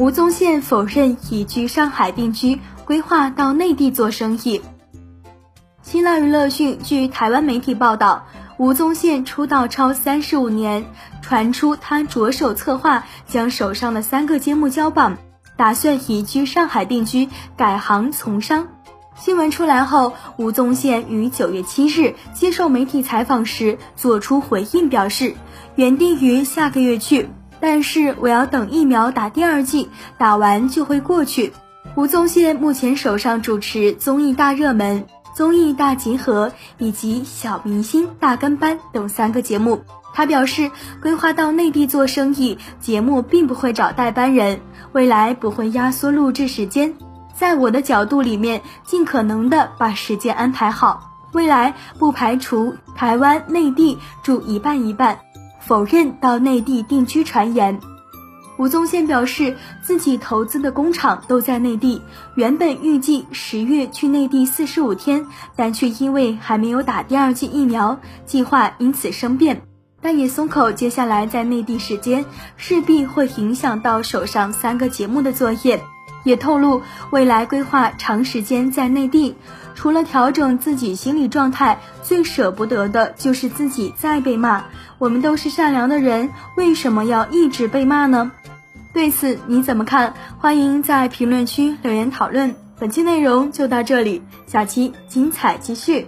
吴宗宪否认已居上海定居，规划到内地做生意。新浪娱乐讯，据台湾媒体报道，吴宗宪出道超三十五年，传出他着手策划将手上的三个节目交棒，打算移居上海定居，改行从商。新闻出来后，吴宗宪于九月七日接受媒体采访时做出回应，表示原定于下个月去。但是我要等疫苗打第二剂，打完就会过去。吴宗宪目前手上主持综艺大热门、综艺大集合以及小明星大跟班等三个节目。他表示，规划到内地做生意，节目并不会找代班人，未来不会压缩录制时间。在我的角度里面，尽可能的把时间安排好，未来不排除台湾、内地住一半一半。否认到内地定居传言。吴宗宪表示，自己投资的工厂都在内地，原本预计十月去内地四十五天，但却因为还没有打第二剂疫苗，计划因此生变。但也松口，接下来在内地时间势必会影响到手上三个节目的作业。也透露未来规划长时间在内地，除了调整自己心理状态，最舍不得的就是自己再被骂。我们都是善良的人，为什么要一直被骂呢？对此你怎么看？欢迎在评论区留言讨论。本期内容就到这里，下期精彩继续。